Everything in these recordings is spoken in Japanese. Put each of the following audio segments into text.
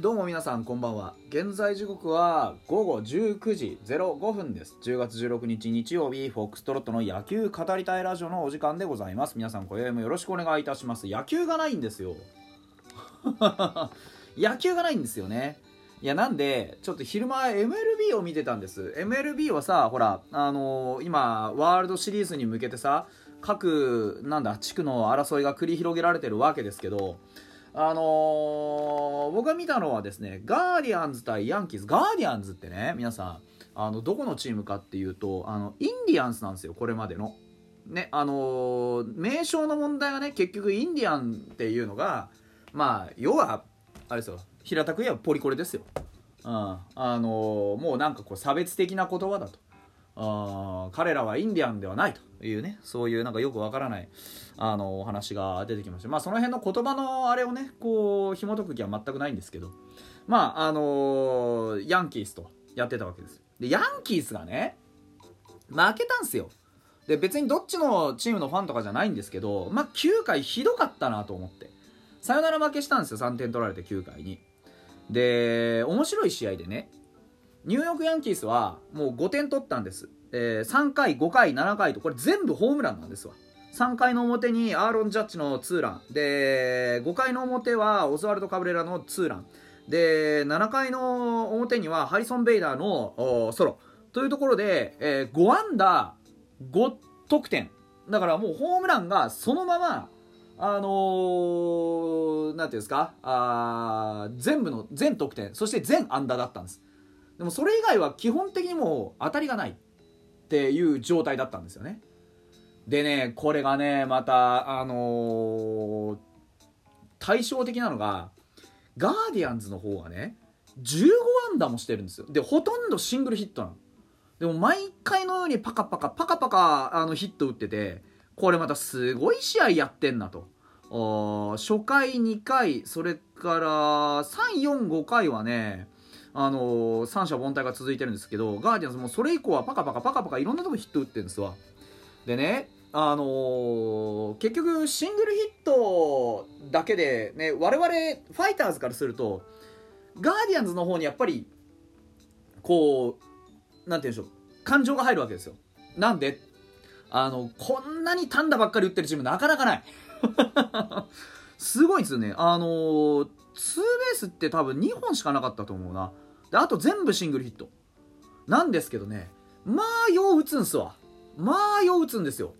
どうも皆さんこんばんは。現在時刻は午後19時05分です。10月16日日曜日フォックストロットの野球語りたいラジオのお時間でございます。皆さん今宵もよろしくお願いいたします。野球がないんですよ。野球がないんですよね。いやなんでちょっと昼間 MLB を見てたんです。MLB はさほらあのー今ワールドシリーズに向けてさ各なんだ地区の争いが繰り広げられてるわけですけどあのー僕が見たのはですねガーディアンズ対ヤンキースガーディアンズってね皆さんあのどこのチームかっていうとあのインディアンスなんですよこれまでの。ねあのー名称の問題はね結局インディアンっていうのがまあ要はあれですよ平たく言えばポリコレですよ。うん、あのーもうなんかこう差別的な言葉だと。あ彼らはインディアンではないというねそういうなんかよくわからないあのお話が出てきましたまあその辺の言葉のあれをねこう紐解く気は全くないんですけどまああのーヤンキースとやってたわけです。でヤンキースがね負けたんすよ。で別にどっちのチームのファンとかじゃないんですけどまあ9回ひどかったなと思って。サヨナラ負けしたんですよ3点取られて9回に。で面白い試合でねニューヨークヤンキースはもう5点取ったんです、えー3回5回7回とこれ全部ホームランなんですわ。3回の表にアーロン・ジャッジのツーラン。で5回の表はオズワルド・カブレラのツーラン。で7回の表にはハリソン・ベイダーのソロ。というところで、えー5安打5得点。だからもうホームランがそのままあのー、なんていうんですか？あ全部の全得点。そして全安打だったんです。でもそれ以外は基本的にもう当たりがない。っていう状態だったんですよね。でねこれがねまたあのー対照的なのがガーディアンズの方がね15安打もしてるんですよ。でほとんどシングルヒットなの。でも毎回のようにパカパカパカパカあのヒット打っててこれまたすごい試合やってんなと。初回2回それから345回はねあのー三者凡退が続いてるんですけどガーディアンズもそれ以降はパカパカパカパカいろんなとこヒット打ってるんですわ。でねあのー結局シングルヒットだけでね我々ファイターズからするとガーディアンズの方にやっぱりこうなんて言うんでしょう感情が入るわけですよ。なんで？あのこんなに単打ばっかり打ってるチームなかなかない。すごいですよね。あのーツーベースって多分2本しかなかったと思うな。であと全部シングルヒット。なんですけどねまあよう打つんすわ。まあよう打つんですよ、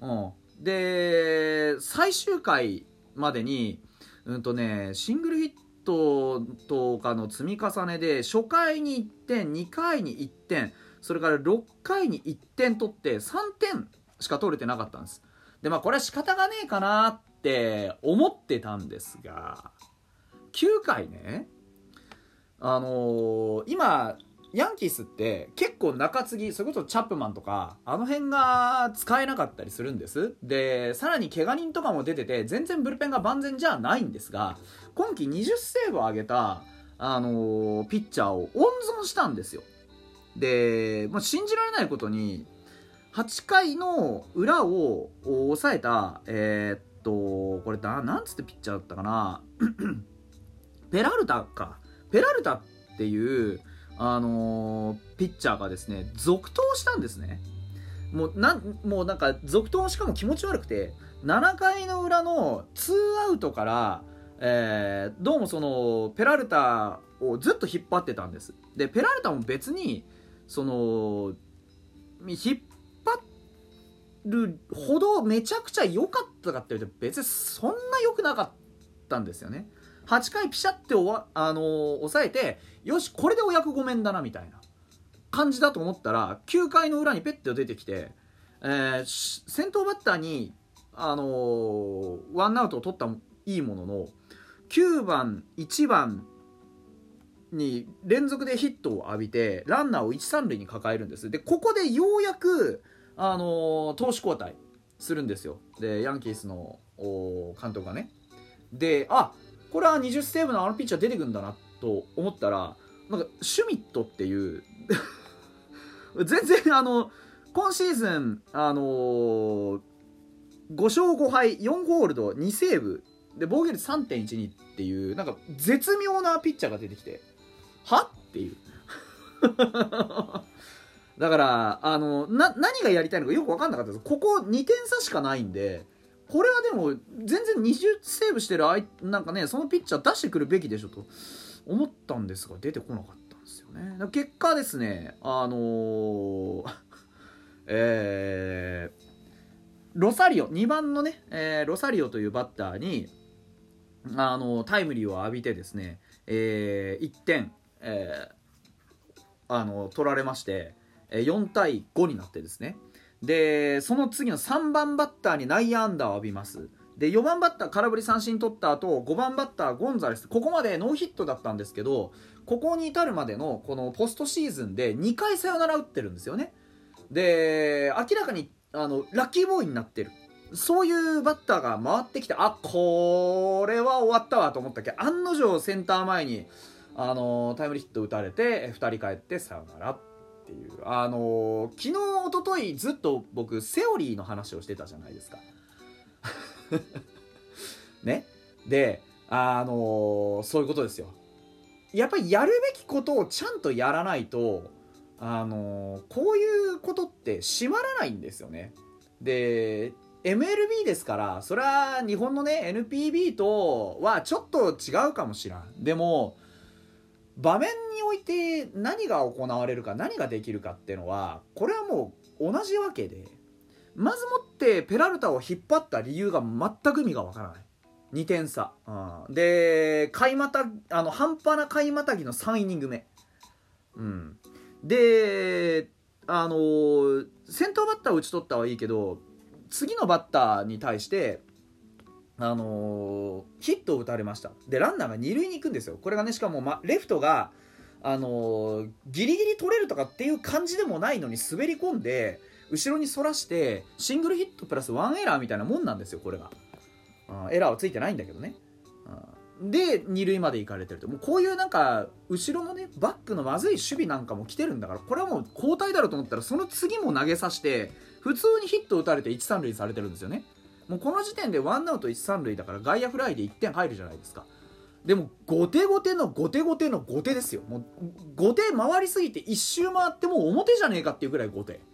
うん、で最終回までにうんとねシングルヒットとかの積み重ねで初回に1点2回に1点それから6回に1点取って3点しか取れてなかったんです。でまあこれは仕方がねえかなって思ってたんですが9回ねあのー今ヤンキースって結構中継ぎそれこそチャップマンとかあの辺が使えなかったりするんです。でさらに怪我人とかも出てて全然ブルペンが万全じゃないんですが今季20セーブを挙げた、あのーピッチャーを温存したんですよ。で、まあ、信じられないことに8回の裏を抑えたえーっとこれだなんつってピッチャーだったかな？ペラルタか。ペラルタっていう、あのーピッチャーがですね続投したんですね。もうなんもうなんか続投しかも気持ち悪くて7回の裏の2アウトから、えーどうもそのペラルタをずっと引っ張ってたんです。でペラルタも別にその引っ張るほどめちゃくちゃ良かったかっていうと別にそんな良くなかったんですよね。8回ピシャっておわ、あのー抑えてよしこれでお役御免だなみたいな感じだと思ったら9回の裏にペッて出てきて、えー先頭バッターに、あのーワンアウトを取ったいいものの9番1番に連続でヒットを浴びてランナーを1、3塁に抱えるんです。でここでようやく、あのー投手交代するんですよ。でヤンキースのお監督がね。であこれは20セーブのあのピッチャー出てくんだなと思ったらなんかシュミットっていう 全然あの今シーズンあのー5勝5敗4ホールド2セーブで防御率3.12っていうなんか絶妙なピッチャーが出てきてはっていう。だからあのな何がやりたいのかよく分かんなかったです。ここ2点差しかないんでこれはでも全然20セーブしてるあいなんかねそのピッチャー出してくるべきでしょと。思ったんですが出てこなかったんですよね。結果ですねあのー、えー、ロサリオ2番のね、えー、ロサリオというバッターにあのタイムリーを浴びてですね、えー、1点、えー、あの取られまして4対5になってですねでその次の3番バッターに内野安打を浴びます。で4番バッター空振り三振取った後5番バッターゴンザレス。ここまでノーヒットだったんですけどここに至るまでのこのポストシーズンで2回サヨナラ打ってるんですよね。で明らかにあのラッキーボーイになってる。そういうバッターが回ってきてあこれは終わったわと思ったっけ。案の定センター前にあのタイムリーヒット打たれて2人帰ってサヨナラ。ていう。あの昨日一昨日ずっと僕セオリーの話をしてたじゃないですか。ね？であのそういうことですよ。やっぱりやるべきことをちゃんとやらないとあのこういうことって閉まらないんですよね。で MLB ですからそれは日本のね NPB とはちょっと違うかもしらん。でも場面において何が行われるか何ができるかっていうのはこれはもう同じわけでまずもってペラルタを引っ張った理由が全く意味がわからない。2点差、うん、で買いまたあの半端な買いまたぎの3イニング目、うん、であの、先頭バッターを打ち取ったはいいけど次のバッターに対してあのー、ヒットを打たれました。でランナーが二塁に行くんですよ。これがねしかも、ま、レフトが、あのー、ギリギリ取れるとかっていう感じでもないのに滑り込んで後ろにそらしてシングルヒットプラスワンエラーみたいなもんなんですよこれが、うん、エラーはついてないんだけどね、うん、で二塁まで行かれてると。もうこういうなんか後ろのねバックのまずい守備なんかも来てるんだからこれはもう交代だろうと思ったらその次も投げさせて普通にヒット打たれて1、3塁されてるんですよね。もうこの時点でワンアウト1、3塁だから外野フライで1点入るじゃないですか。でも後手後手の後手後手の後手ですよ。もう後手回りすぎて1周回ってもう表じゃねえかっていうぐらい後手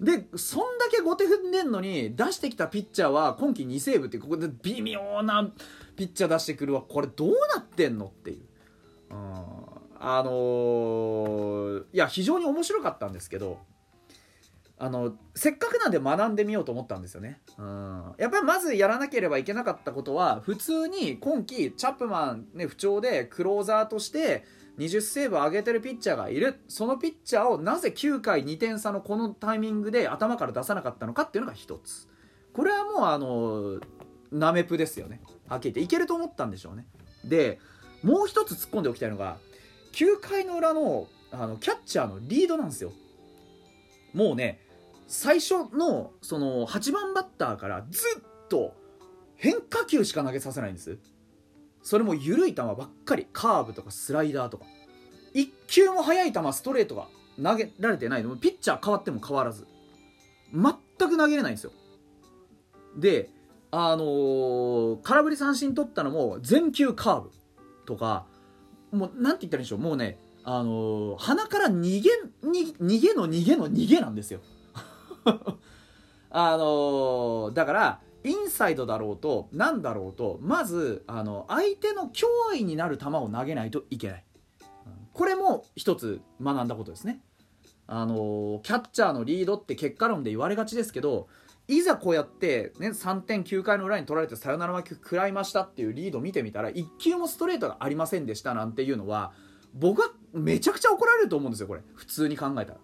でそんだけ後手踏んでんのに出してきたピッチャーは今季2セーブってここで微妙なピッチャー出してくるわ。これどうなってんのっていう、うん、あのー、いや非常に面白かったんですけどあのせっかくなんで学んでみようと思ったんですよね、うん、やっぱりまずやらなければいけなかったことは普通に今季チャップマン、ね、不調でクローザーとして20セーブ上げてるピッチャーがいる。そのピッチャーをなぜ9回2点差のこのタイミングで頭から出さなかったのかっていうのが一つ。これはもうあのナメプですよね。はっきり言っていけると思ったんでしょうね。でもう一つ突っ込んでおきたいのが9回の裏のあのキャッチャーのリードなんですよ。もうね最初のその8番バッターからずっと変化球しか投げさせないんです。それも緩い球ばっかり。カーブとかスライダーとか。1球も速い球ストレートが投げられてないの。ピッチャー変わっても変わらず。全く投げれないんですよ。であのー、空振り三振取ったのも全球カーブとか。もうなんて言ったらいいんでしょう。もうねあのー、鼻から逃げ逃げの逃げの逃げなんですよ。あのー、だからインサイドだろうと何だろうとまずあの相手の脅威になる球を投げないといけない。これも一つ学んだことですね。あのキャッチャーのリードって結果論で言われがちですけどいざこうやって、ね、3点9回の裏に取られてサヨナラ負け食らいましたっていうリード見てみたら1球もストレートがありませんでしたなんていうのは僕はめちゃくちゃ怒られると思うんですよこれ。普通に考えたら。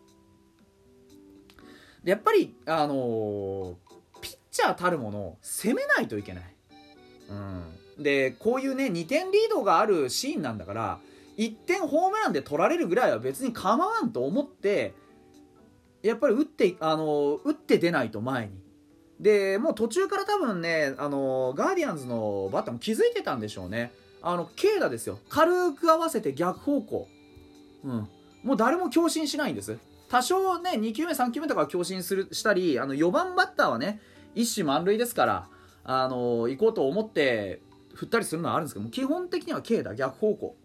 やっぱりあのー、ピッチャーたるものを攻めないといけない、うん、でこういうね2点リードがあるシーンなんだから1点ホームランで取られるぐらいは別に構わんと思ってやっぱり打ってあの打って出ないと前に。でもう途中から多分ねあのガーディアンズのバッターも気づいてたんでしょうね。あの軽打ですよ。軽く合わせて逆方向。うん。もう誰も強振しないんです。多少ね2球目3球目とか強振するしたりあの4番バッターはね一種満塁ですからあの行こうと思って振ったりするのはあるんですけども基本的には軽打逆方向。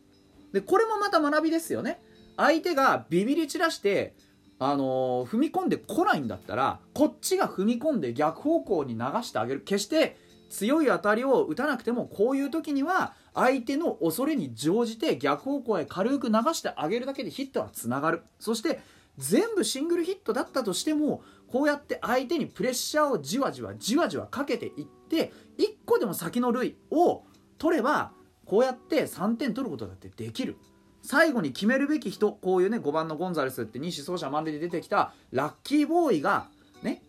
でこれもまた学びですよね。相手がビビり散らしてあの踏み込んでこないんだったらこっちが踏み込んで逆方向に流してあげる。決して強い当たりを打たなくてもこういう時には相手の恐れに乗じて逆方向へ軽く流してあげるだけでヒットはつながる。そして全部シングルヒットだったとしてもこうやって相手にプレッシャーをじわじわじわじわかけていって1個でも先の塁を取ればこうやって3点取ることだってできる。最後に決めるべき人こういうね5番のゴンザレスって西走者満塁で出てきたラッキーボーイがね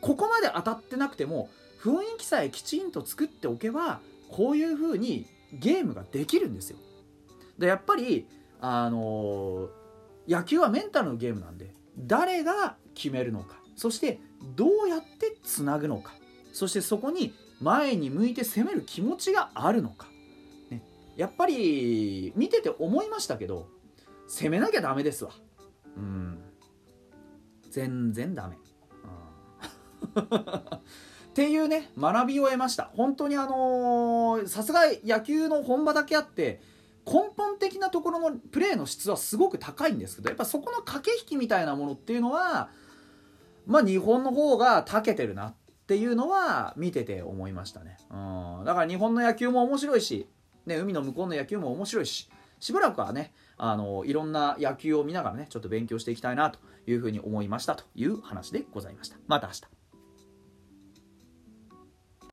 ここまで当たってなくても雰囲気さえきちんと作っておけばこういう風にゲームができるんですよ。でやっぱりあのー、野球はメンタルのゲームなんで誰が決めるのかそしてどうやってつなぐのかそしてそこに前に向いて攻める気持ちがあるのか、ね、やっぱり見てて思いましたけど攻めなきゃダメですわ。うん。全然ダメ。っていうね学びを得ました。本当にあのさすが野球の本場だけあって根本的なところのプレーの質はすごく高いんですけどやっぱそこの駆け引きみたいなものっていうのはまあ日本の方が長けてるなっていうのは見てて思いましたね、うん、だから日本の野球も面白いし、ね、海の向こうの野球も面白いししばらくはねあのいろんな野球を見ながらねちょっと勉強していきたいなというふうに思いましたという話でございました。また明日。